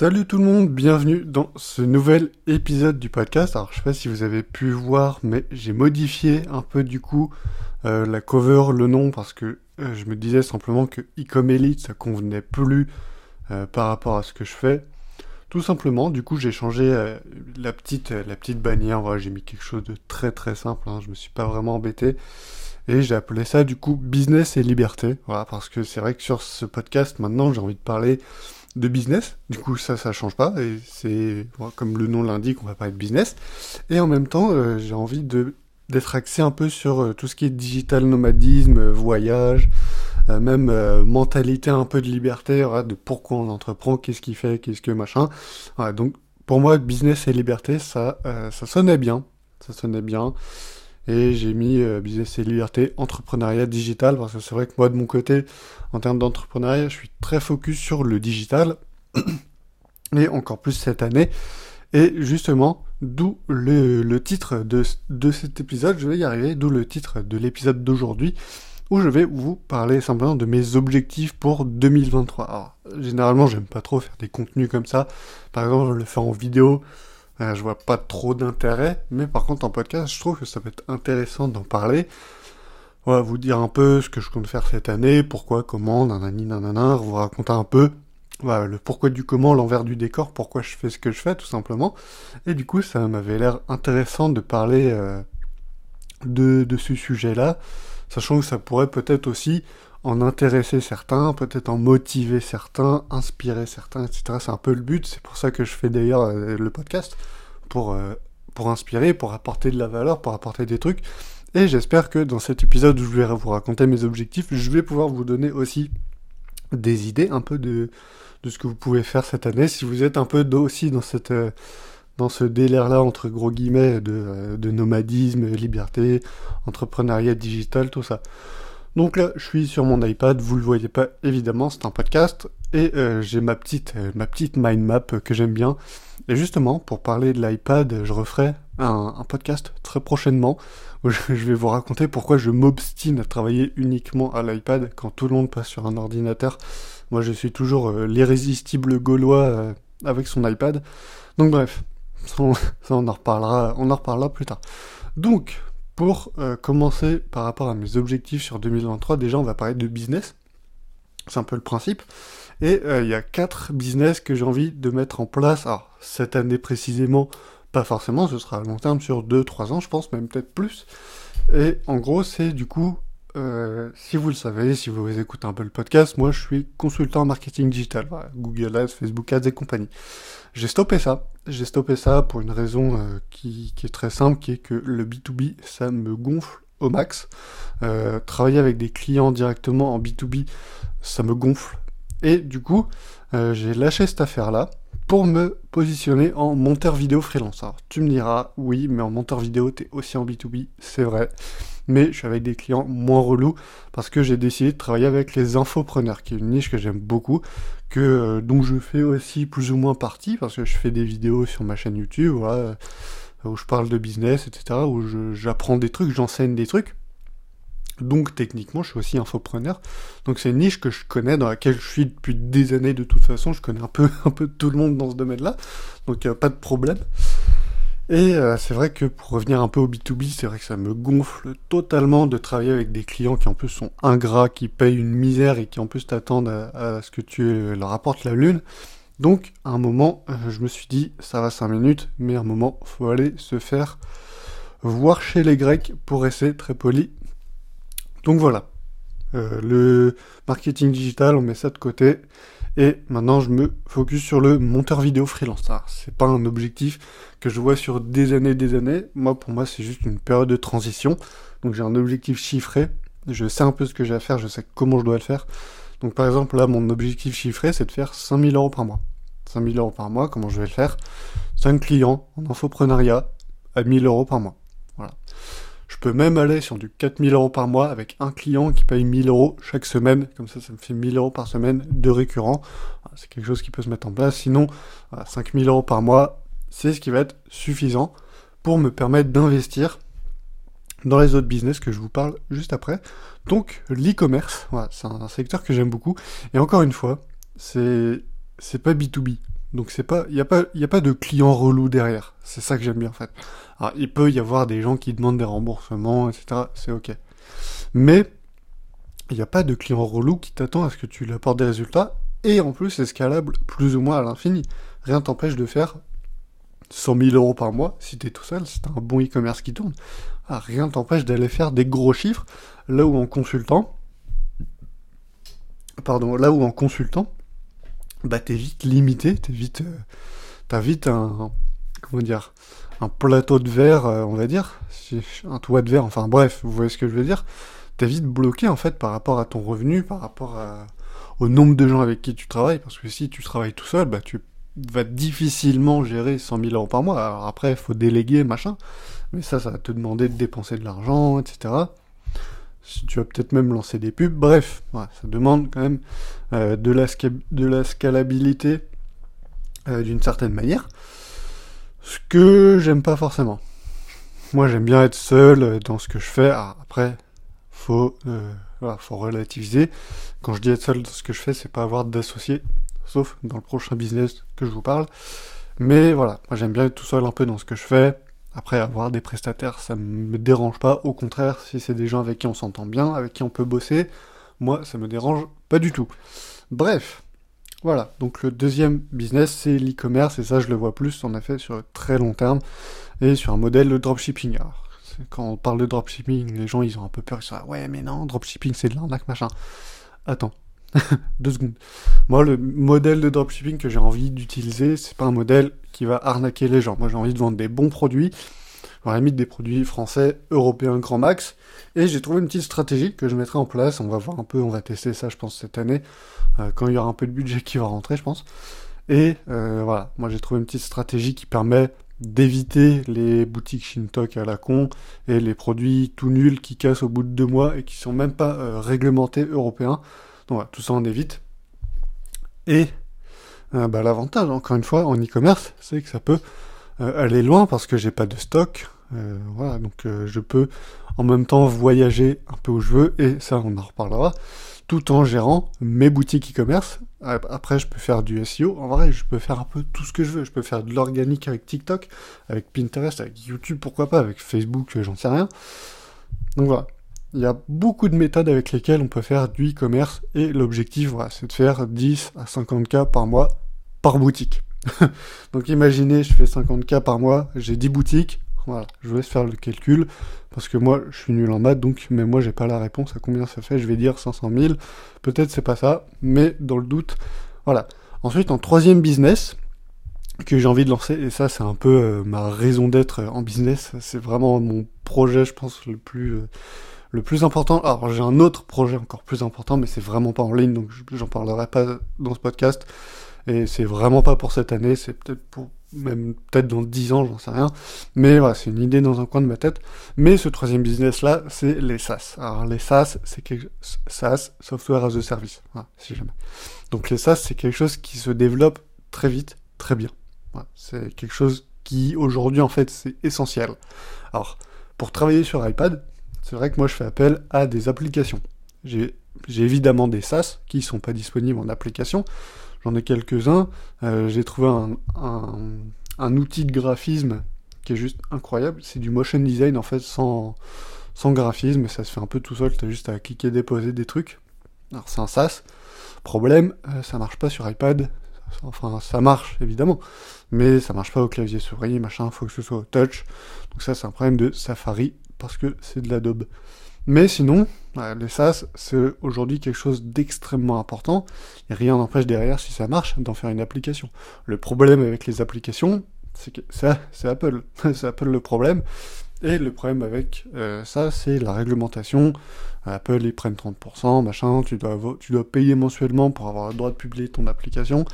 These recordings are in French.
Salut tout le monde, bienvenue dans ce nouvel épisode du podcast. Alors je sais pas si vous avez pu voir, mais j'ai modifié un peu du coup euh, la cover, le nom, parce que euh, je me disais simplement que Ecom Elite ça convenait plus euh, par rapport à ce que je fais. Tout simplement, du coup j'ai changé la petite bannière, j'ai mis quelque chose de très très simple, hein, je me suis pas vraiment embêté. Et j'ai appelé ça du coup business et liberté. Voilà, parce que c'est vrai que sur ce podcast maintenant j'ai envie de parler de business. Du coup, ça, ça change pas. Et c'est, comme le nom l'indique, on va parler de business. Et en même temps, euh, j'ai envie de d'être axé un peu sur euh, tout ce qui est digital nomadisme, euh, voyage, même mentalité un peu de liberté, de pourquoi on entreprend, qu'est-ce qu'il fait, qu'est-ce que machin. donc, pour moi, business et liberté, ça, ça sonnait bien. Ça sonnait bien. Et j'ai mis euh, business et liberté, entrepreneuriat digital, parce que c'est vrai que moi de mon côté, en termes d'entrepreneuriat, je suis très focus sur le digital, et encore plus cette année. Et justement, d'où le, titre de, de, cet épisode, je vais y arriver, d'où le titre de l'épisode d'aujourd'hui, où je vais vous parler simplement de mes objectifs pour 2023. Alors, généralement, j'aime pas trop faire des contenus comme ça. Par exemple, je le fais en vidéo, euh, je vois pas trop d'intérêt, mais par contre en podcast, je trouve que ça peut être intéressant d'en parler. Voilà, vous dire un peu ce que je compte faire cette année, pourquoi, comment, nanani, nanana, vous raconter un peu le pourquoi du comment, l'envers du décor, pourquoi je fais ce que je fais, tout simplement. Et du coup, ça m'avait l'air intéressant de parler euh, de, de ce sujet-là, sachant que ça pourrait peut-être aussi en intéresser certains, peut-être en motiver certains, inspirer certains, etc. C'est un peu le but, c'est pour ça que je fais d'ailleurs euh, le podcast, pour, euh, pour inspirer, pour apporter de la valeur, pour apporter des trucs. Et j'espère que dans cet épisode où je vais vous raconter mes objectifs, je vais pouvoir vous donner aussi des idées un peu de, ce que vous pouvez faire cette année, si vous êtes un peu aussi. Euh, dans ce délire-là, entre gros guillemets, de, de nomadisme, liberté, entrepreneuriat digital, tout ça. Donc là, je suis sur mon iPad, vous le voyez pas évidemment, c'est un podcast, et euh, j'ai ma petite, euh, ma petite mind map que j'aime bien. Et justement, pour parler de l'iPad, je referai un, podcast très prochainement où je, vais vous raconter pourquoi je m'obstine à travailler uniquement à l'iPad quand tout le monde passe sur un ordinateur. Moi, je suis toujours euh, l'irrésistible gaulois avec son iPad. Donc bref, ça, on en reparlera, on en reparlera plus tard. Donc, pour euh, commencer par rapport à mes objectifs sur 2023, déjà on va parler de business. C'est un peu le principe. Et euh, il y a quatre business que j'ai envie de mettre en place. Alors, cette année précisément, pas forcément, ce sera à long terme sur 2-3 ans, je pense, même peut-être plus. Et en gros, c'est du coup, euh, si vous le savez, si vous écoutez un peu le podcast, moi je suis consultant en marketing digital, Google Ads, Facebook Ads et compagnie. J'ai stoppé ça. J'ai stoppé ça pour une raison euh, qui, est très simple, qui est que le B2B, ça me gonfle au max. Euh, travailler avec des clients directement en B2B, ça me gonfle. Et du coup, j'ai lâché cette affaire-là pour me positionner en monteur vidéo freelance. Alors, tu me diras, oui, mais en monteur vidéo, t'es aussi en B2B, c'est vrai. Mais je suis avec des clients moins relous parce que j'ai décidé de travailler avec les infopreneurs, qui est une niche que j'aime beaucoup, que euh, dont je fais aussi plus ou moins partie parce que je fais des vidéos sur ma chaîne YouTube, voilà, où je parle de business, etc., où j'apprends des trucs, j'enseigne des trucs. Donc techniquement, je suis aussi infopreneur. Donc c'est une niche que je connais, dans laquelle je suis depuis des années de toute façon. Je connais un peu, un peu tout le monde dans ce domaine-là. Donc a pas de problème. Et euh, c'est vrai que pour revenir un peu au B2B, c'est vrai que ça me gonfle totalement de travailler avec des clients qui en plus sont ingrats, qui payent une misère et qui en plus t'attendent à, ce que tu leur apportes la lune. Donc à un moment, euh, je me suis dit, ça va 5 minutes, mais à un moment, faut aller se faire voir chez les Grecs pour rester très poli donc voilà, euh, le marketing digital, on met ça de côté. Et maintenant, je me focus sur le monteur vidéo freelance. c'est pas un objectif que je vois sur des années, des années. Moi, pour moi, c'est juste une période de transition. Donc, j'ai un objectif chiffré. Je sais un peu ce que j'ai à faire. Je sais comment je dois le faire. Donc, par exemple, là, mon objectif chiffré, c'est de faire 5000 euros par mois. 5000 euros par mois, comment je vais le faire? 5 clients en infoprenariat à 1000 euros par mois. Je peux même aller sur du 4000 euros par mois avec un client qui paye 1000 euros chaque semaine. Comme ça, ça me fait 1000 euros par semaine de récurrent. C'est quelque chose qui peut se mettre en place. Sinon, 5000 euros par mois, c'est ce qui va être suffisant pour me permettre d'investir dans les autres business que je vous parle juste après. Donc, l'e-commerce, c'est un, secteur que j'aime beaucoup. Et encore une fois, c'est, c'est pas B2B. Donc c'est pas, il y a pas, y a pas de client relou derrière. C'est ça que j'aime bien en fait. Alors il peut y avoir des gens qui demandent des remboursements, etc. C'est ok. Mais il n'y a pas de client relou qui t'attend à ce que tu lui apportes des résultats. Et en plus, c'est scalable plus ou moins à l'infini. Rien t'empêche de faire 100 000 euros par mois si tu es tout seul, c'est un bon e-commerce qui tourne. Ah, rien t'empêche d'aller faire des gros chiffres là où en consultant, pardon, là où en consultant, bah t'es vite limité, t'es vite, euh, t'as vite un, comment dire, un plateau de verre, euh, on va dire, un toit de verre, enfin bref, vous voyez ce que je veux dire. T'es vite bloqué en fait par rapport à ton revenu, par rapport au nombre de gens avec qui tu travailles, parce que si tu travailles tout seul, bah tu vas difficilement gérer 100 000 euros par mois. Alors après, il faut déléguer, machin, mais ça, ça va te demander de dépenser de l'argent, etc. Tu vas peut-être même lancer des pubs, bref, ça demande quand même euh, de, la scalabilité euh, d'une certaine manière. Ce que j'aime pas forcément. Moi, j'aime bien être seul euh, dans ce que je fais. après, faut, faut relativiser. Quand je dis être seul dans ce que je fais, c'est pas avoir d'associé, sauf dans le prochain business que je vous parle. Mais voilà, moi j'aime bien être tout seul un peu dans ce que je fais. Après, avoir des prestataires, ça me dérange pas. Au contraire, si c'est des gens avec qui on s'entend bien, avec qui on peut bosser, moi, ça me dérange pas du tout. Bref, voilà. Donc le deuxième business, c'est l'e-commerce, et ça, je le vois plus, en effet, sur très long terme, et sur un modèle de dropshipping. Alors, quand on parle de dropshipping, les gens, ils ont un peu peur, ils sont là, ouais, mais non, dropshipping, c'est de l'arnaque, machin. Attends, Deux secondes. Moi, le modèle de dropshipping que j'ai envie d'utiliser, c'est pas un modèle qui va arnaquer les gens. Moi, j'ai envie de vendre des bons produits, à la limite des produits français, européens, grand max. Et j'ai trouvé une petite stratégie que je mettrai en place. On va voir un peu, on va tester ça, je pense, cette année, euh, quand il y aura un peu de budget qui va rentrer, je pense. Et euh, voilà, moi j'ai trouvé une petite stratégie qui permet d'éviter les boutiques Shintok à la con et les produits tout nuls qui cassent au bout de deux mois et qui sont même pas euh, réglementés européens tout ça on évite. Et euh, bah, l'avantage, encore une fois, en e-commerce, c'est que ça peut euh, aller loin parce que j'ai pas de stock. Euh, voilà, donc je peux en même temps voyager un peu où je veux, et ça on en reparlera, tout en gérant mes boutiques e-commerce. Après, je peux faire du SEO. En vrai, je peux faire un peu tout ce que je veux. Je peux faire de l'organique avec TikTok, avec Pinterest, avec YouTube, pourquoi pas, avec Facebook, j'en sais rien. Donc voilà. Il y a beaucoup de méthodes avec lesquelles on peut faire du e-commerce et l'objectif, voilà, c'est de faire 10 à 50K par mois par boutique. Donc imaginez, je fais 50K par mois, j'ai 10 boutiques, voilà, je vous laisse faire le calcul, parce que moi, je suis nul en maths, donc, mais moi, j'ai pas la réponse à combien ça fait, je vais dire 500 000, peut-être c'est pas ça, mais dans le doute, voilà. Ensuite, en troisième business, que j'ai envie de lancer, et ça, c'est un peu euh, ma raison d'être en business, c'est vraiment mon projet, je pense, le plus... Euh, le plus important, alors j'ai un autre projet encore plus important, mais c'est vraiment pas en ligne, donc j'en parlerai pas dans ce podcast. Et c'est vraiment pas pour cette année, c'est peut-être pour même peut-être dans 10 ans, j'en sais rien. Mais voilà, c'est une idée dans un coin de ma tête. Mais ce troisième business là, c'est les SaaS. Alors les SaaS, c'est quelque SaaS, Software as a Service. Voilà, si jamais. Donc les SaaS, c'est quelque chose qui se développe très vite, très bien. Voilà, c'est quelque chose qui aujourd'hui en fait c'est essentiel. Alors pour travailler sur iPad, c'est vrai que moi je fais appel à des applications. J'ai évidemment des SaaS qui ne sont pas disponibles en application. J'en ai quelques-uns. Euh, j'ai trouvé un, outil de graphisme qui est juste incroyable. C'est du motion design en fait sans, graphisme. Ça se fait un peu tout seul. Tu as juste à cliquer, déposer des trucs. Alors c'est un SaaS. Problème, euh, ça marche pas sur iPad. Enfin, ça marche évidemment, mais ça marche pas au clavier souris, machin. Faut que ce soit au touch. Donc ça, c'est un problème de Safari parce que c'est de l'Adobe. Mais sinon, les SaaS, c'est aujourd'hui quelque chose d'extrêmement important, et rien n'empêche derrière, si ça marche, d'en faire une application. Le problème avec les applications, c'est que ça, c'est Apple. c'est Apple le problème. Et le problème avec euh, ça, c'est la réglementation. Apple, ils prennent 30%, machin, tu dois, tu dois payer mensuellement pour avoir le droit de publier ton application,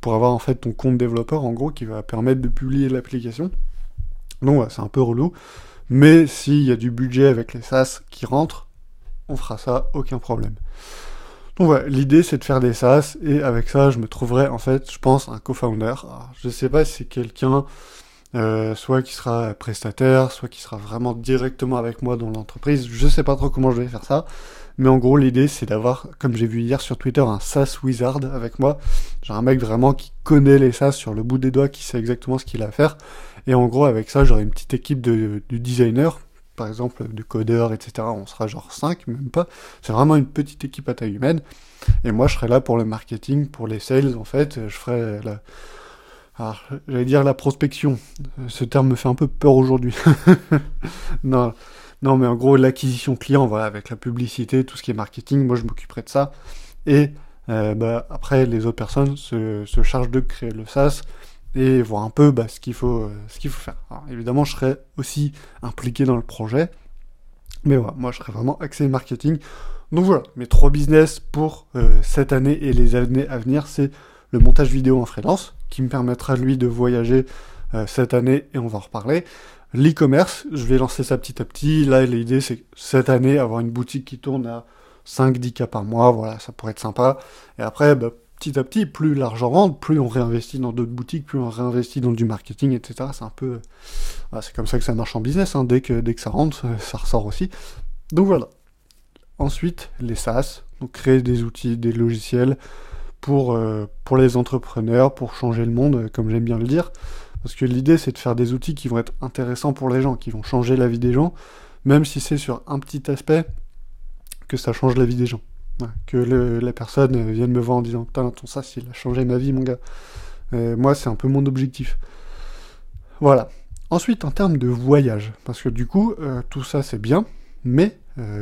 pour avoir en fait ton compte développeur, en gros, qui va permettre de publier l'application. Donc, c'est un peu relou. Mais s'il y a du budget avec les SaaS qui rentrent, on fera ça, aucun problème. Donc voilà, l'idée c'est de faire des SaaS et avec ça je me trouverai en fait, je pense, un co-founder. Je sais pas si c'est quelqu'un euh, soit qui sera prestataire, soit qui sera vraiment directement avec moi dans l'entreprise. Je sais pas trop comment je vais faire ça, mais en gros l'idée c'est d'avoir, comme j'ai vu hier sur Twitter, un SaaS wizard avec moi. J'ai un mec vraiment qui connaît les SaaS sur le bout des doigts, qui sait exactement ce qu'il a à faire. Et en gros avec ça j'aurai une petite équipe de, de designers, par exemple de codeurs, etc. On sera genre 5, même pas. C'est vraiment une petite équipe à taille humaine. Et moi je serai là pour le marketing, pour les sales en fait. Je ferai la alors, j'allais dire la prospection. Ce terme me fait un peu peur aujourd'hui. non, non, mais en gros, l'acquisition client, voilà, avec la publicité, tout ce qui est marketing, moi je m'occuperai de ça. Et euh, bah, après, les autres personnes se, se, chargent de créer le SaaS et voir un peu bah, ce qu'il faut, euh, ce qu'il faut faire. Évidemment, je serai aussi impliqué dans le projet, mais voilà, moi je serai vraiment axé marketing. Donc voilà, mes trois business pour euh, cette année et les années à venir, c'est le montage vidéo en freelance, qui me permettra lui de voyager euh, cette année et on va en reparler. L'e-commerce, je vais lancer ça petit à petit. Là, l'idée c'est cette année avoir une boutique qui tourne à 5-10 cas par mois, voilà, ça pourrait être sympa. Et après, bah, petit à petit, plus l'argent rentre, plus on réinvestit dans d'autres boutiques, plus on réinvestit dans du marketing, etc. C'est un peu, c'est comme ça que ça marche en business. Hein. Dès que dès que ça rentre, ça ressort aussi. Donc voilà. Ensuite, les SaaS, donc créer des outils, des logiciels, pour, euh, pour les entrepreneurs, pour changer le monde, euh, comme j'aime bien le dire. Parce que l'idée, c'est de faire des outils qui vont être intéressants pour les gens, qui vont changer la vie des gens, même si c'est sur un petit aspect que ça change la vie des gens. Que la personne vienne me voir en disant Putain, ton ça, il a changé ma vie, mon gars. Euh, moi, c'est un peu mon objectif. Voilà. Ensuite, en termes de voyage, parce que du coup, tout ça c'est bien, mais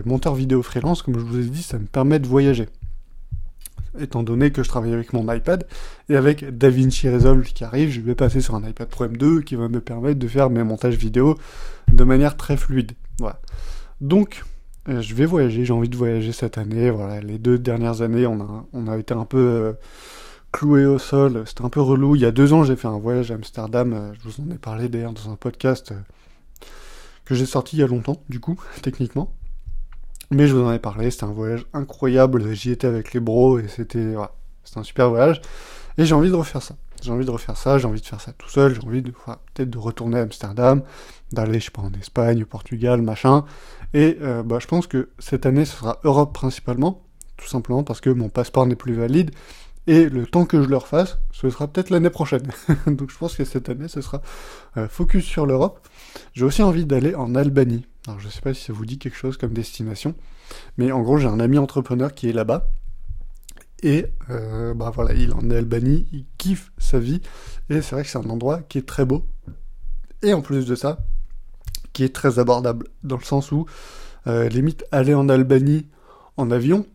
monteur vidéo freelance, comme je vous ai dit, ça me permet de voyager étant donné que je travaille avec mon iPad, et avec DaVinci Resolve qui arrive, je vais passer sur un iPad Pro M2 qui va me permettre de faire mes montages vidéo de manière très fluide. Voilà. Donc, euh, je vais voyager, j'ai envie de voyager cette année. Voilà, les deux dernières années, on a, on a été un peu euh, cloué au sol, c'était un peu relou. Il y a deux ans, j'ai fait un voyage à Amsterdam, euh, je vous en ai parlé d'ailleurs dans un podcast que j'ai sorti il y a longtemps, du coup, techniquement. Mais je vous en ai parlé, c'était un voyage incroyable, j'y étais avec les bros et c'était voilà, c'était un super voyage. Et j'ai envie de refaire ça. J'ai envie de refaire ça, j'ai envie de faire ça tout seul, j'ai envie de peut-être de retourner à Amsterdam, d'aller, je sais pas, en Espagne, au Portugal, machin. Et euh, bah, je pense que cette année, ce sera Europe principalement, tout simplement parce que mon passeport n'est plus valide. Et le temps que je le refasse, ce sera peut-être l'année prochaine. Donc je pense que cette année, ce sera euh, focus sur l'Europe. J'ai aussi envie d'aller en Albanie. Alors je sais pas si ça vous dit quelque chose comme destination, mais en gros j'ai un ami entrepreneur qui est là-bas. Et euh, bah voilà, il en est Albanie, il kiffe sa vie, et c'est vrai que c'est un endroit qui est très beau. Et en plus de ça, qui est très abordable, dans le sens où, euh, limite, aller en Albanie en avion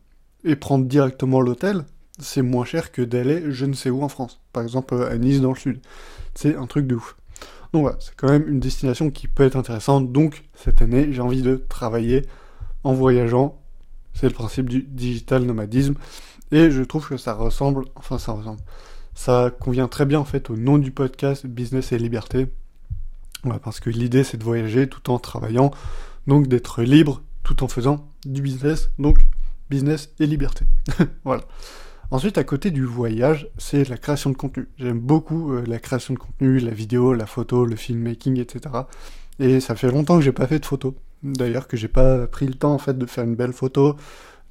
et prendre directement l'hôtel, c'est moins cher que d'aller je ne sais où en France. Par exemple à Nice dans le sud. C'est un truc de ouf. Donc voilà, c'est quand même une destination qui peut être intéressante. Donc cette année, j'ai envie de travailler en voyageant. C'est le principe du digital nomadisme. Et je trouve que ça ressemble, enfin ça ressemble. Ça convient très bien en fait au nom du podcast Business et Liberté. Parce que l'idée c'est de voyager tout en travaillant, donc d'être libre tout en faisant du business, donc business et liberté. voilà. Ensuite, à côté du voyage, c'est la création de contenu. J'aime beaucoup euh, la création de contenu, la vidéo, la photo, le filmmaking, etc. Et ça fait longtemps que j'ai pas fait de photo. D'ailleurs, que j'ai pas pris le temps en fait de faire une belle photo,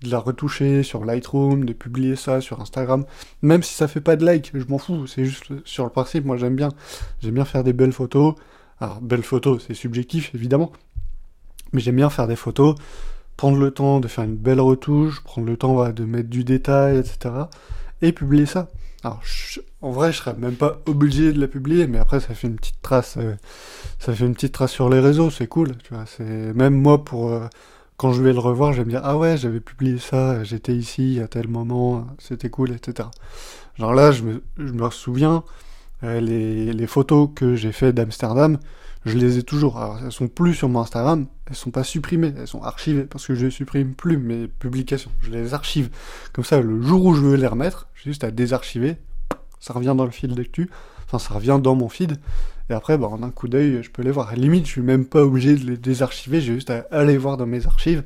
de la retoucher sur Lightroom, de publier ça sur Instagram. Même si ça fait pas de like, je m'en fous. C'est juste sur le principe, moi j'aime bien. J'aime bien faire des belles photos. Alors, belles photos, c'est subjectif évidemment. Mais j'aime bien faire des photos prendre le temps de faire une belle retouche, prendre le temps de mettre du détail, etc. Et publier ça. Alors, en vrai, je serais même pas obligé de la publier, mais après, ça fait une petite trace, euh, ça fait une petite trace sur les réseaux, c'est cool, tu vois. C'est même moi pour euh, quand je vais le revoir, je vais me dire ah ouais, j'avais publié ça, j'étais ici à tel moment, c'était cool, etc. Genre là, je me, je me souviens les, les photos que j'ai fait d'Amsterdam, je les ai toujours. Alors, elles sont plus sur mon Instagram, elles sont pas supprimées, elles sont archivées parce que je supprime plus mes publications. Je les archive. Comme ça, le jour où je veux les remettre, j'ai juste à désarchiver. Ça revient dans le fil d'actu. Enfin, ça revient dans mon feed. Et après, bah, en un coup d'œil, je peux les voir. À limite, je suis même pas obligé de les désarchiver. J'ai juste à aller voir dans mes archives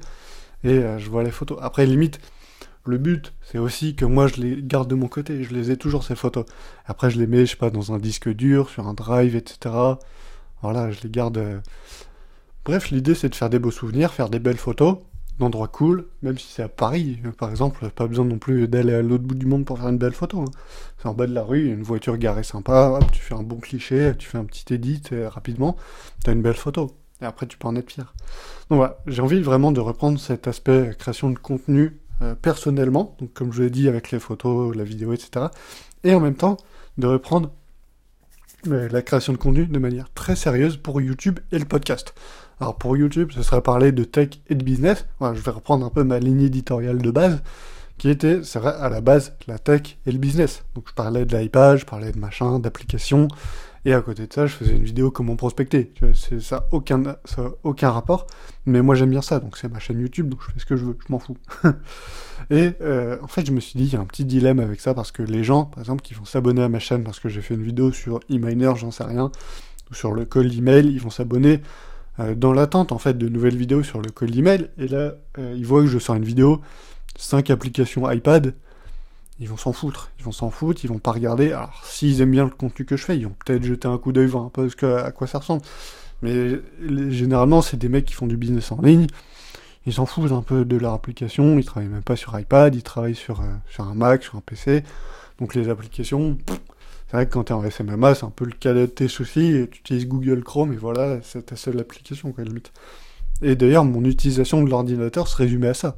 et euh, je vois les photos. Après, limite, le but, c'est aussi que moi, je les garde de mon côté. Je les ai toujours, ces photos. Après, je les mets, je sais pas, dans un disque dur, sur un drive, etc Voilà, je les garde. euh. Bref, l'idée c'est de faire des beaux souvenirs, faire des belles photos d'endroits cool, même si c'est à Paris, euh, par exemple, pas besoin non plus d'aller à l'autre bout du monde pour faire une belle photo. hein. C'est en bas de la rue, une voiture garée sympa, tu fais un bon cliché, tu fais un petit edit et rapidement, t'as une belle photo. Et après, tu peux en être fier. Donc voilà, j'ai envie vraiment de reprendre cet aspect euh, création de contenu euh, personnellement, donc comme je l'ai dit avec les photos, la vidéo, etc. Et en même temps, de reprendre euh, la création de contenu de manière très sérieuse pour YouTube et le podcast. Alors pour YouTube, ce serait parler de tech et de business. Voilà, je vais reprendre un peu ma ligne éditoriale de base, qui était, c'est à la base, la tech et le business. Donc je parlais de l'iPad, je parlais de machin, d'applications, et à côté de ça, je faisais une vidéo comment prospecter. Tu vois, c'est ça, aucun, ça aucun rapport, mais moi j'aime bien ça, donc c'est ma chaîne YouTube, donc je fais ce que je veux, je m'en fous. et euh, en fait, je me suis dit, il y a un petit dilemme avec ça, parce que les gens, par exemple, qui vont s'abonner à ma chaîne parce que j'ai fait une vidéo sur e-miner, j'en sais rien, ou sur le call email, ils vont s'abonner euh, dans l'attente en fait de nouvelles vidéos sur le call email, et là, euh, ils voient que je sors une vidéo, 5 applications iPad, ils vont s'en foutre, ils vont s'en foutre, ils vont pas regarder. Alors, s'ils aiment bien le contenu que je fais, ils vont peut-être jeter un coup d'œil, voir un peu à quoi ça ressemble. Mais généralement, c'est des mecs qui font du business en ligne, ils s'en foutent un peu de leur application, ils travaillent même pas sur iPad, ils travaillent sur, euh, sur un Mac, sur un PC. Donc les applications, c'est vrai que quand t'es en SMMA, c'est un peu le cas de tes soucis, tu utilises Google Chrome, et voilà, c'est ta seule application, quoi, limite. Et d'ailleurs, mon utilisation de l'ordinateur se résumait à ça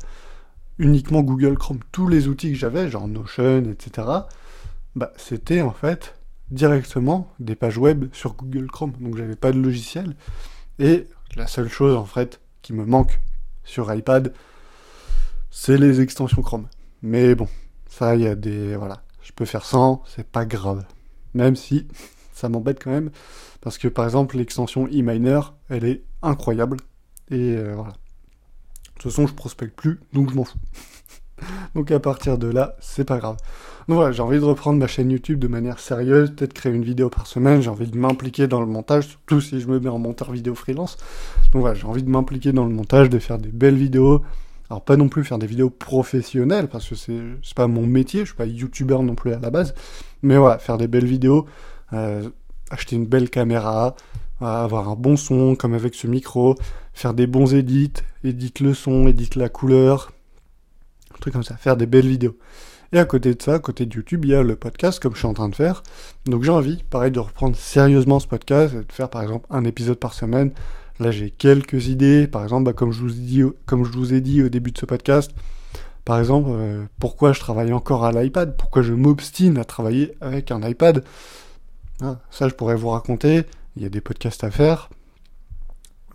uniquement Google Chrome. Tous les outils que j'avais, genre Notion, etc., bah, c'était en fait directement des pages web sur Google Chrome. Donc j'avais pas de logiciel. Et la seule chose en fait qui me manque sur iPad, c'est les extensions Chrome. Mais bon, ça, il y a des. Voilà. Je peux faire sans, c'est pas grave. Même si ça m'embête quand même. Parce que par exemple, l'extension eMiner, elle est incroyable. Et euh, voilà. De toute façon, je prospecte plus, donc je m'en fous. donc à partir de là, c'est pas grave. Donc voilà, j'ai envie de reprendre ma chaîne YouTube de manière sérieuse, peut-être créer une vidéo par semaine, j'ai envie de m'impliquer dans le montage, surtout si je me mets en monteur vidéo freelance. Donc voilà, j'ai envie de m'impliquer dans le montage, de faire des belles vidéos. Alors pas non plus faire des vidéos professionnelles, parce que c'est c'est pas mon métier, je suis pas youtubeur non plus à la base. Mais voilà, faire des belles vidéos, euh, acheter une belle caméra, avoir un bon son comme avec ce micro, faire des bons edits, édite le son, édite la couleur, un truc comme ça, faire des belles vidéos. Et à côté de ça, à côté de YouTube, il y a le podcast comme je suis en train de faire. Donc j'ai envie, pareil, de reprendre sérieusement ce podcast et de faire par exemple un épisode par semaine. Là j'ai quelques idées, par exemple, bah, comme, je vous ai dit, au début de ce podcast, par exemple, euh, pourquoi je travaille encore à l'iPad, pourquoi je m'obstine à travailler avec un iPad? Ah, ça je pourrais vous raconter, il y a des podcasts à faire.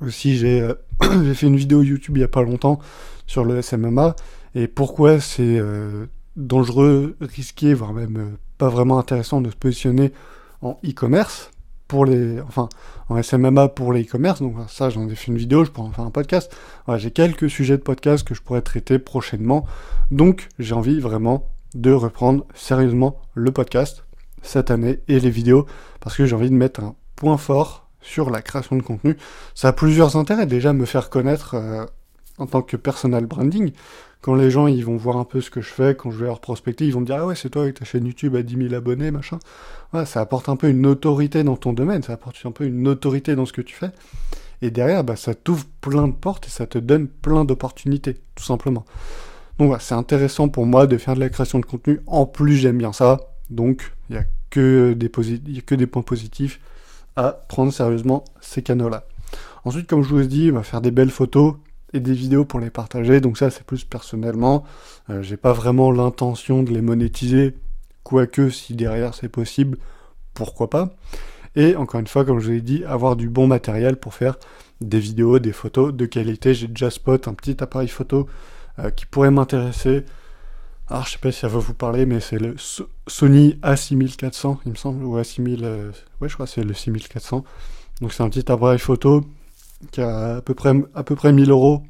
Aussi j'ai euh, fait une vidéo YouTube il y a pas longtemps sur le SMMA et pourquoi c'est euh, dangereux, risqué, voire même euh, pas vraiment intéressant de se positionner en e-commerce pour les, enfin, en SMMA pour les e-commerce. Donc ça, j'en ai fait une vidéo, je pourrais en faire un podcast. J'ai quelques sujets de podcast que je pourrais traiter prochainement. Donc j'ai envie vraiment de reprendre sérieusement le podcast cette année et les vidéos parce que j'ai envie de mettre un point fort sur la création de contenu. Ça a plusieurs intérêts. Déjà, me faire connaître euh, en tant que personal branding. Quand les gens ils vont voir un peu ce que je fais, quand je vais leur prospecter, ils vont me dire Ah ouais, c'est toi avec ta chaîne YouTube à 10 000 abonnés, machin. Ouais, ça apporte un peu une autorité dans ton domaine, ça apporte un peu une autorité dans ce que tu fais. Et derrière, bah, ça t'ouvre plein de portes et ça te donne plein d'opportunités, tout simplement. Donc voilà, c'est intéressant pour moi de faire de la création de contenu. En plus, j'aime bien ça. Donc, il n'y a, que a que des points positifs à prendre sérieusement ces canaux-là. Ensuite, comme je vous ai dit, on va faire des belles photos et des vidéos pour les partager. Donc ça, c'est plus personnellement. Euh, j'ai pas vraiment l'intention de les monétiser. Quoique, si derrière c'est possible, pourquoi pas. Et encore une fois, comme je vous ai dit, avoir du bon matériel pour faire des vidéos, des photos de qualité. J'ai déjà spot un petit appareil photo euh, qui pourrait m'intéresser. Alors, je sais pas si ça va vous parler, mais c'est le So- Sony A6400, il me semble, ou A6000, euh, ouais, je crois que c'est le 6400. Donc, c'est un petit appareil photo qui a à peu près, à peu près 1000 euros,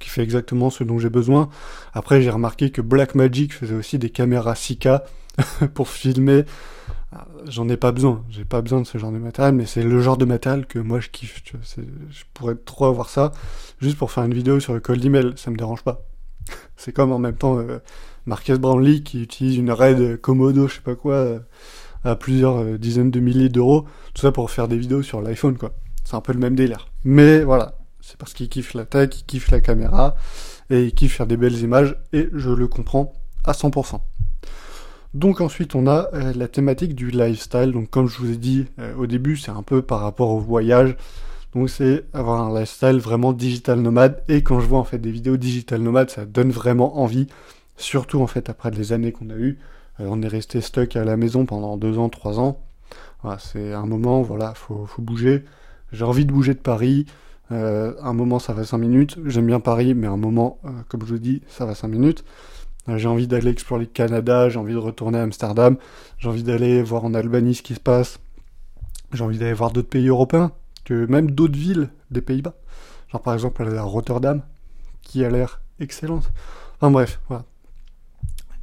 qui fait exactement ce dont j'ai besoin. Après, j'ai remarqué que Blackmagic faisait aussi des caméras 6K pour filmer. Ah, J'en ai pas besoin, j'ai pas besoin de ce genre de matériel, mais c'est le genre de matériel que moi je kiffe. Je pourrais trop avoir ça juste pour faire une vidéo sur le cold email, ça me dérange pas. C'est comme en même temps euh, Marques Brownlee qui utilise une RAID Komodo, je sais pas quoi, euh, à plusieurs euh, dizaines de milliers d'euros, tout ça pour faire des vidéos sur l'iPhone, quoi. C'est un peu le même délire. Mais voilà, c'est parce qu'ils kiffent la tech, ils kiffent la caméra, et ils kiffent faire des belles images, et je le comprends à 100%. Donc ensuite on a euh, la thématique du lifestyle, donc comme je vous ai dit au début, c'est un peu par rapport au voyage, donc c'est avoir un lifestyle vraiment digital nomade, et quand je vois en fait des vidéos digital nomade, ça donne vraiment envie, surtout en fait après les années qu'on a eues, euh, on est resté stuck à la maison pendant deux ans, trois ans. Voilà, c'est un moment, voilà, faut, bouger. J'ai envie de bouger de Paris. Euh, un moment, ça va cinq minutes. J'aime bien Paris, mais un moment, euh, comme je vous dis, ça va cinq minutes. j'ai envie d'aller explorer le Canada, j'ai envie de retourner à Amsterdam, j'ai envie d'aller voir en Albanie ce qui se passe. J'ai envie d'aller voir d'autres pays européens, que même d'autres villes des Pays-Bas. Genre par exemple à Rotterdam, qui a l'air excellente. Enfin bref, voilà.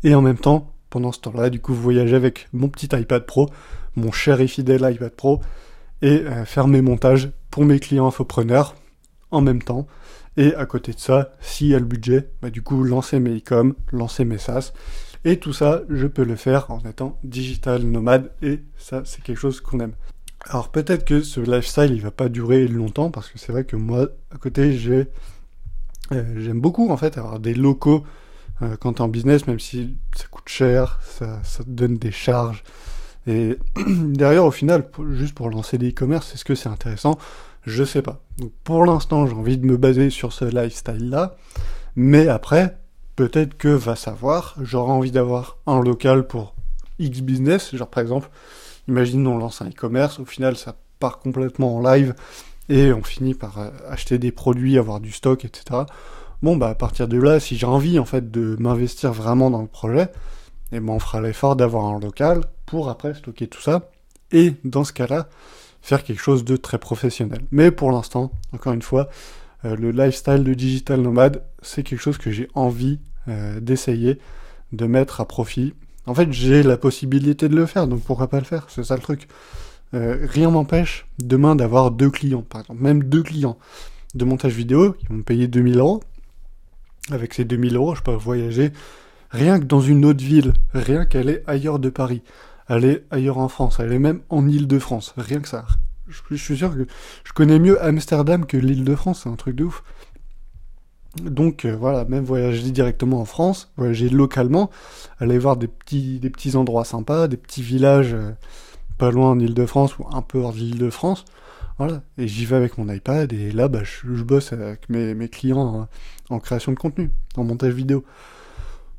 Et en même temps, pendant ce temps-là. Du coup, voyager avec mon petit iPad Pro, mon cher et fidèle iPad Pro, et euh, faire mes montages pour mes clients infopreneurs en même temps. Et à côté de ça, s'il y a le budget, bah, du coup, lancer mes e-com, lancer mes SaaS. Et tout ça, je peux le faire en étant digital nomade. Et ça, c'est quelque chose qu'on aime. Alors peut-être que ce lifestyle, il va pas durer longtemps parce que c'est vrai que moi, à côté, j'ai, euh, j'aime beaucoup en fait avoir des locaux euh, quand tu es en business, même si ça coûte cher, ça, ça te donne des charges. Et derrière, au final, juste pour lancer des e-commerce, est-ce que c'est intéressant? Je sais pas. Donc pour l'instant, j'ai envie de me baser sur ce lifestyle-là. Mais après, peut-être que va savoir, j'aurai envie d'avoir un local pour X business. Genre par exemple, imagine on lance un e-commerce, au final ça part complètement en live et on finit par euh, acheter des produits, avoir du stock, etc bon bah à partir de là, si j'ai envie en fait de m'investir vraiment dans le projet, et eh ben on fera l'effort d'avoir un local pour après stocker tout ça, et dans ce cas-là, faire quelque chose de très professionnel. Mais pour l'instant, encore une fois, euh, le lifestyle de digital nomade, c'est quelque chose que j'ai envie euh, d'essayer, de mettre à profit. En fait, j'ai la possibilité de le faire, donc pourquoi pas le faire? C'est ça le truc. Euh, rien m'empêche demain d'avoir deux clients, par exemple, même deux clients de montage vidéo qui vont me payer 2000 euros avec ces 2000 euros, je peux voyager rien que dans une autre ville, rien qu'aller ailleurs de Paris, aller ailleurs en France, aller même en Île-de-France, rien que ça. Je, suis sûr que je connais mieux Amsterdam que l'Île-de-France, c'est un truc de ouf. Donc euh, voilà, même voyager directement en France, voyager localement, aller voir des petits, des petits endroits sympas, des petits villages euh, pas loin en Île-de-France ou un peu hors de l'Île-de-France. Voilà, et j'y vais avec mon iPad et là, bah, je, bosse avec mes, mes clients hein, en création de contenu, en montage vidéo.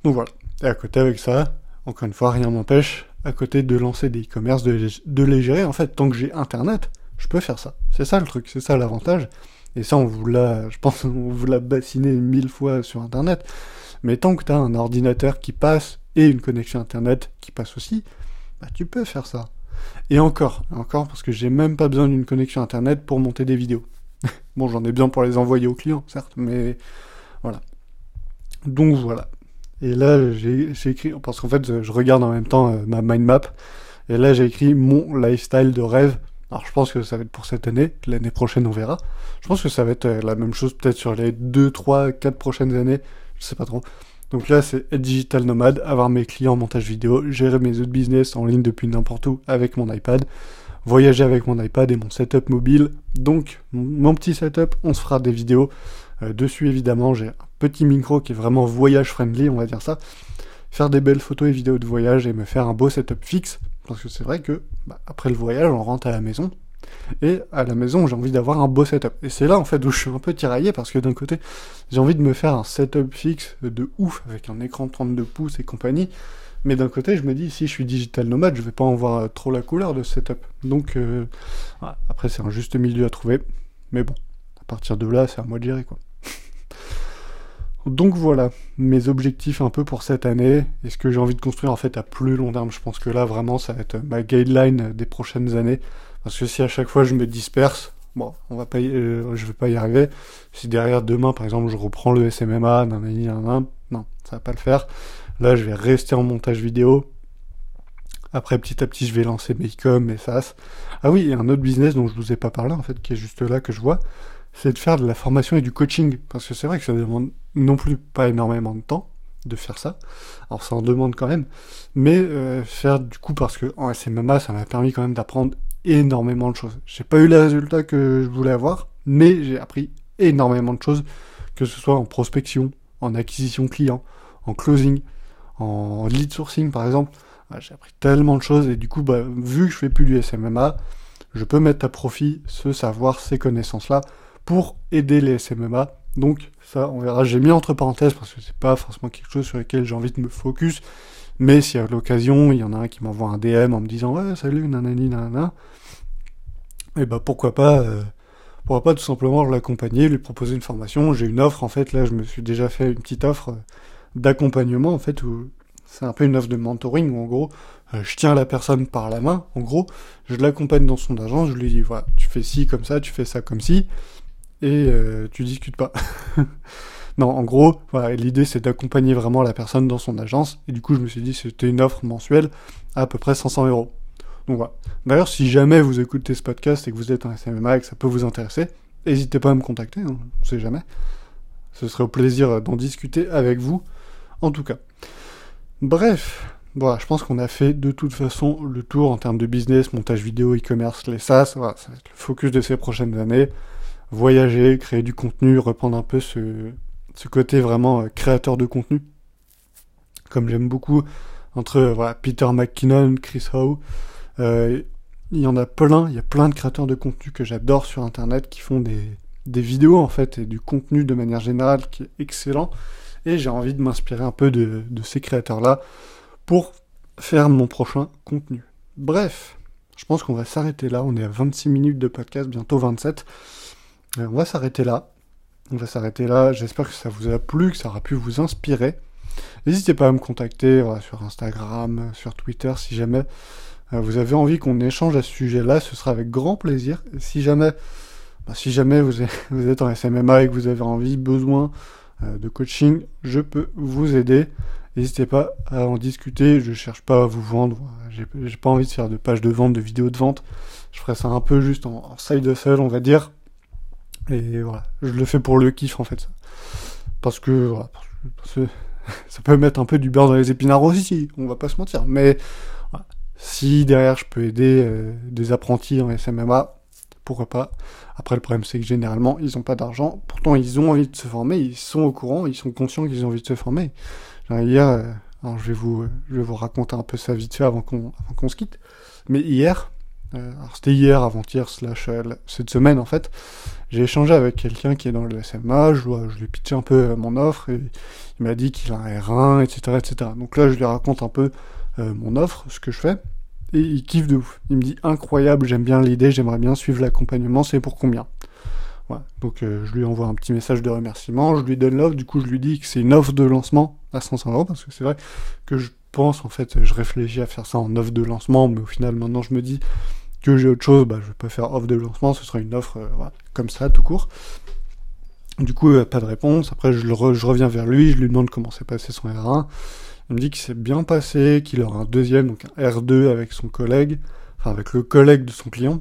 Donc voilà. Et à côté avec ça, encore une fois, rien m'empêche, à côté de lancer des e-commerce, de, de, les gérer. En fait, tant que j'ai Internet, je peux faire ça. C'est ça le truc, c'est ça l'avantage. Et ça, on vous l'a, je pense, on vous l'a bassiné mille fois sur Internet. Mais tant que tu as un ordinateur qui passe et une connexion Internet qui passe aussi, bah, tu peux faire ça. Et encore, encore parce que j'ai même pas besoin d'une connexion internet pour monter des vidéos. bon, j'en ai besoin pour les envoyer aux clients, certes, mais voilà. Donc voilà. Et là, j'ai écrit, parce qu'en fait, je regarde en même temps euh, ma mind map, et là, j'ai écrit mon lifestyle de rêve. Alors, je pense que ça va être pour cette année. L'année prochaine, on verra. Je pense que ça va être euh, la même chose peut-être sur les 2, 3, 4 prochaines années. Je sais pas trop. Donc là, c'est être digital nomade, avoir mes clients en montage vidéo, gérer mes autres business en ligne depuis n'importe où avec mon iPad, voyager avec mon iPad et mon setup mobile. Donc, mon petit setup, on se fera des vidéos euh, dessus évidemment. J'ai un petit micro qui est vraiment voyage friendly, on va dire ça. Faire des belles photos et vidéos de voyage et me faire un beau setup fixe. Parce que c'est vrai que, bah, après le voyage, on rentre à la maison, et à la maison, j'ai envie d'avoir un beau setup. Et c'est là, en fait, où je suis un peu tiraillé, parce que d'un côté, j'ai envie de me faire un setup fixe de ouf, avec un écran 32 pouces et compagnie. Mais d'un côté, je me dis, si je suis digital nomade, je vais pas en voir trop la couleur de ce setup. Donc, euh, après, c'est un juste milieu à trouver. Mais bon, à partir de là, c'est à moi de gérer, quoi. Donc voilà, mes objectifs un peu pour cette année, et ce que j'ai envie de construire en fait à plus long terme? Je pense que là vraiment ça va être ma guideline des prochaines années. Parce que si à chaque fois je me disperse, bon, on va pas euh, je vais pas y arriver. Si derrière demain, par exemple, je reprends le SMMA, nan, non, ça va pas le faire. Là, je vais rester en montage vidéo. Après, petit à petit, je vais lancer mes com, mes SaaS. Ah oui, et un autre business dont je vous ai pas parlé, en fait, qui est juste là, que je vois, c'est de faire de la formation et du coaching. Parce que c'est vrai que ça demande non plus pas énormément de temps. de faire ça. Alors ça en demande quand même, mais euh, faire du coup parce que en SMMA, ça m'a permis quand même d'apprendre énormément de choses. J'ai pas eu les résultats que je voulais avoir, mais j'ai appris énormément de choses, que ce soit en prospection, en acquisition client, en closing, en lead sourcing par exemple. j'ai appris tellement de choses et du coup, bah, vu que je fais plus du SMMA, je peux mettre à profit ce savoir, ces connaissances-là pour aider les SMMA. Donc ça, on verra. J'ai mis entre parenthèses parce que c'est pas forcément quelque chose sur lequel j'ai envie de me focus. Mais si à l'occasion, il y en a un qui m'envoie un DM en me disant ouais salut nanani nanana, et eh bah pourquoi pas, euh, pourquoi pas tout simplement l'accompagner, lui proposer une formation. J'ai une offre en fait là, je me suis déjà fait une petite offre d'accompagnement en fait où c'est un peu une offre de mentoring où en gros euh, je tiens la personne par la main, en gros, je l'accompagne dans son agence, je lui dis voilà tu fais ci comme ça, tu fais ça comme ci et euh, tu discutes pas. non, en gros, l'idée c'est d'accompagner vraiment la personne dans son agence, et du coup je me suis dit c'était une offre mensuelle à à peu près 500 euros. Donc voilà. D'ailleurs, si jamais vous écoutez ce podcast et que vous êtes un SMMA et que ça peut vous intéresser, n'hésitez pas à me contacter, hein, on sait jamais. Ce serait au plaisir d'en discuter avec vous, en tout cas. Bref, voilà, je pense qu'on a fait de toute façon le tour en termes de business, montage vidéo, e-commerce, les SaaS, ça va être le focus de ces prochaines années voyager, créer du contenu, reprendre un peu ce, ce côté vraiment euh, créateur de contenu. Comme j'aime beaucoup entre euh, voilà, Peter McKinnon, Chris Howe, euh, il y en a plein, il y a plein de créateurs de contenu que j'adore sur internet qui font des, des vidéos en fait et du contenu de manière générale qui est excellent. Et j'ai envie de m'inspirer un peu de, de ces créateurs-là pour faire mon prochain contenu. Bref, je pense qu'on va s'arrêter là. On est à 26 minutes de podcast, bientôt 27. Euh, on va s'arrêter là. On va s'arrêter là. J'espère que ça vous a plu, que ça aura pu vous inspirer. N'hésitez pas à me contacter sur Instagram, sur Twitter, si jamais euh, vous avez envie qu'on échange à ce sujet-là. Ce sera avec grand plaisir. si jamais, bah, si jamais vous êtes, en SMMA et que vous avez envie, besoin euh, de coaching, je peux vous aider. N'hésitez pas à en discuter. Je cherche pas à vous vendre. J'ai pas envie de faire de pages de vente, de vidéos de vente. Je ferai ça un peu juste en, en side hustle, on va dire. Et voilà, je le fais pour le kiff en fait. Parce que, voilà, ça peut mettre un peu du beurre dans les épinards aussi, on va pas se mentir. Mais si derrière je peux aider euh, des apprentis en SMMA, pourquoi pas. Après le problème c'est que généralement ils ont pas d'argent, pourtant ils ont envie de se former, ils sont au courant, ils sont conscients qu'ils ont envie de se former. hier, euh, alors je vais vous, je vais vous raconter un peu ça vite fait avant qu'on, avant qu'on se quitte. Mais hier, euh, c'était hier, avant-hier, slash cette semaine en fait, j'ai échangé avec quelqu'un qui est dans le SMA, je, je lui ai pitché un peu euh, mon offre, et il m'a dit qu'il a un R1, etc., etc. Donc là, je lui raconte un peu euh, mon offre, ce que je fais, et il kiffe de ouf. Il me dit incroyable, j'aime bien l'idée, j'aimerais bien suivre l'accompagnement, c'est pour combien? Voilà. Donc euh, je lui envoie un petit message de remerciement, je lui donne l'offre, du coup je lui dis que c'est une offre de lancement à 500 euros, parce que c'est vrai que je pense, en fait, je réfléchis à faire ça en offre de lancement, mais au final maintenant je me dis que j'ai autre chose, bah, je vais pas faire offre de lancement, ce sera une offre euh, comme ça, tout court. Du coup, euh, pas de réponse. Après, je, je, reviens vers lui, je lui demande comment s'est passé son R1. Il me dit qu'il s'est bien passé, qu'il aura un deuxième, donc un R2 avec son collègue, enfin avec le collègue de son client,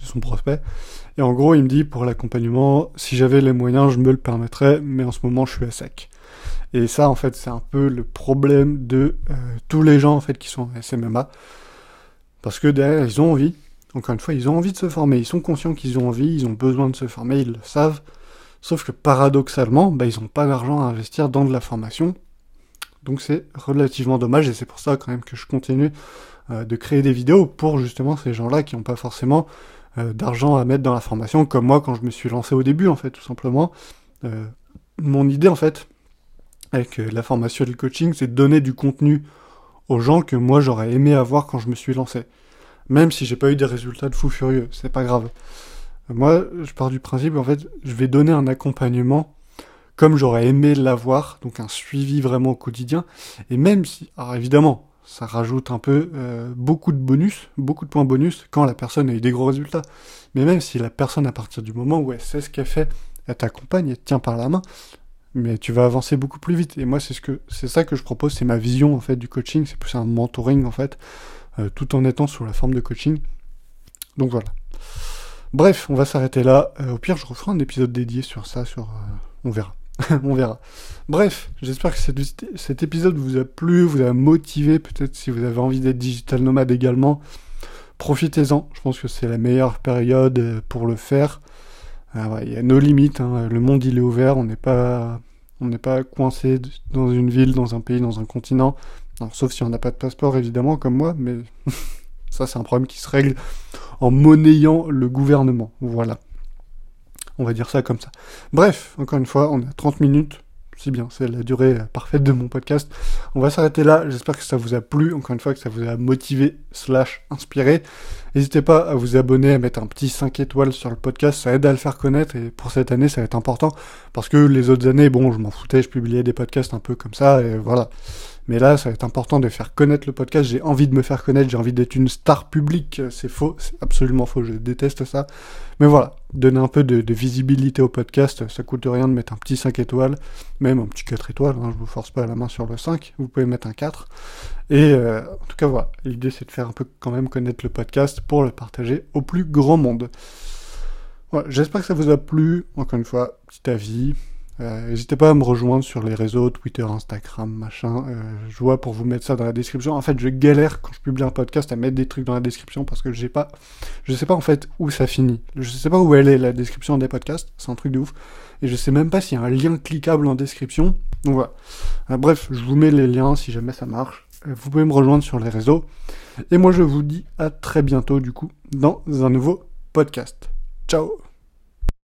de son prospect. Et en gros, il me dit pour l'accompagnement, si j'avais les moyens, je me le permettrais, mais en ce moment, je suis à sec. Et ça, en fait, c'est un peu le problème de euh, tous les gens en fait qui sont SMMA. Parce que derrière, ils ont envie. Encore une fois, ils ont envie de se former. Ils sont conscients qu'ils ont envie, ils ont besoin de se former, ils le savent. Sauf que paradoxalement, bah, ils n'ont pas d'argent à investir dans de la formation. Donc c'est relativement dommage et c'est pour ça quand même que je continue euh, de créer des vidéos pour justement ces gens-là qui n'ont pas forcément euh, d'argent à mettre dans la formation, comme moi quand je me suis lancé au début en fait, tout simplement. Mon idée en fait, avec la formation et le coaching, c'est de donner du contenu aux gens que moi j'aurais aimé avoir quand je me suis lancé. Même si j'ai pas eu des résultats de fou furieux, c'est pas grave. Moi, je pars du principe, en fait, je vais donner un accompagnement comme j'aurais aimé l'avoir, donc un suivi vraiment au quotidien. Et même si, alors évidemment, ça rajoute un peu euh, beaucoup de bonus, beaucoup de points bonus quand la personne a eu des gros résultats. Mais même si la personne, à partir du moment où elle sait ce qu'elle fait, elle t'accompagne, elle te tient par la main, mais tu vas avancer beaucoup plus vite. Et moi, c'est ce que c'est ça que je propose, c'est ma vision en fait du coaching, c'est plus un mentoring en fait, euh, tout en étant sous la forme de coaching. Donc voilà. Bref, on va s'arrêter là. Euh, au pire, je referai un épisode dédié sur ça, sur, euh, on verra. on verra. Bref, j'espère que cet, épisode vous a plu, vous a motivé, peut-être si vous avez envie d'être digital nomade également. Profitez-en, je pense que c'est la meilleure période pour le faire. Ah il y a nos limites, hein. le monde il est ouvert, on n'est pas, on n'est pas coincé dans une ville, dans un pays, dans un continent. sauf si on n'a pas de passeport évidemment comme moi, mais ça c'est un problème qui se règle en monnayant le gouvernement. Voilà. On va dire ça comme ça. Bref, encore une fois, on a 30 minutes. C'est bien, c'est la durée parfaite de mon podcast. On va s'arrêter là. J'espère que ça vous a plu. Encore une fois, que ça vous a motivé slash inspiré. N'hésitez pas à vous abonner, à mettre un petit 5 étoiles sur le podcast. Ça aide à le faire connaître. Et pour cette année, ça va être important. Parce que les autres années, bon, je m'en foutais. Je publiais des podcasts un peu comme ça. Et voilà. Mais là, ça va être important de faire connaître le podcast. J'ai envie de me faire connaître, j'ai envie d'être une star publique. C'est faux, c'est absolument faux, je déteste ça. Mais voilà, donner un peu de, visibilité au podcast, ça coûte rien de mettre un petit 5 étoiles, même un petit 4 étoiles, hein, je vous force pas la main sur le 5, vous pouvez mettre un 4. Et euh, en tout cas, voilà, l'idée c'est de faire un peu quand même connaître le podcast pour le partager au plus grand monde. Voilà, j'espère que ça vous a plu. Encore une fois, petit avis, euh, n'hésitez pas à me rejoindre sur les réseaux, Twitter, Instagram, machin. Euh, je vois pour vous mettre ça dans la description. En fait, je galère quand je publie un podcast à mettre des trucs dans la description parce que j'ai pas, je sais pas en fait où ça finit. Je sais pas où elle est la description des podcasts. C'est un truc de ouf. Et je sais même pas s'il y a un lien cliquable en description. Donc voilà. Euh, bref, je vous mets les liens si jamais ça marche. Vous pouvez me rejoindre sur les réseaux. Et moi, je vous dis à très bientôt du coup dans un nouveau podcast. Ciao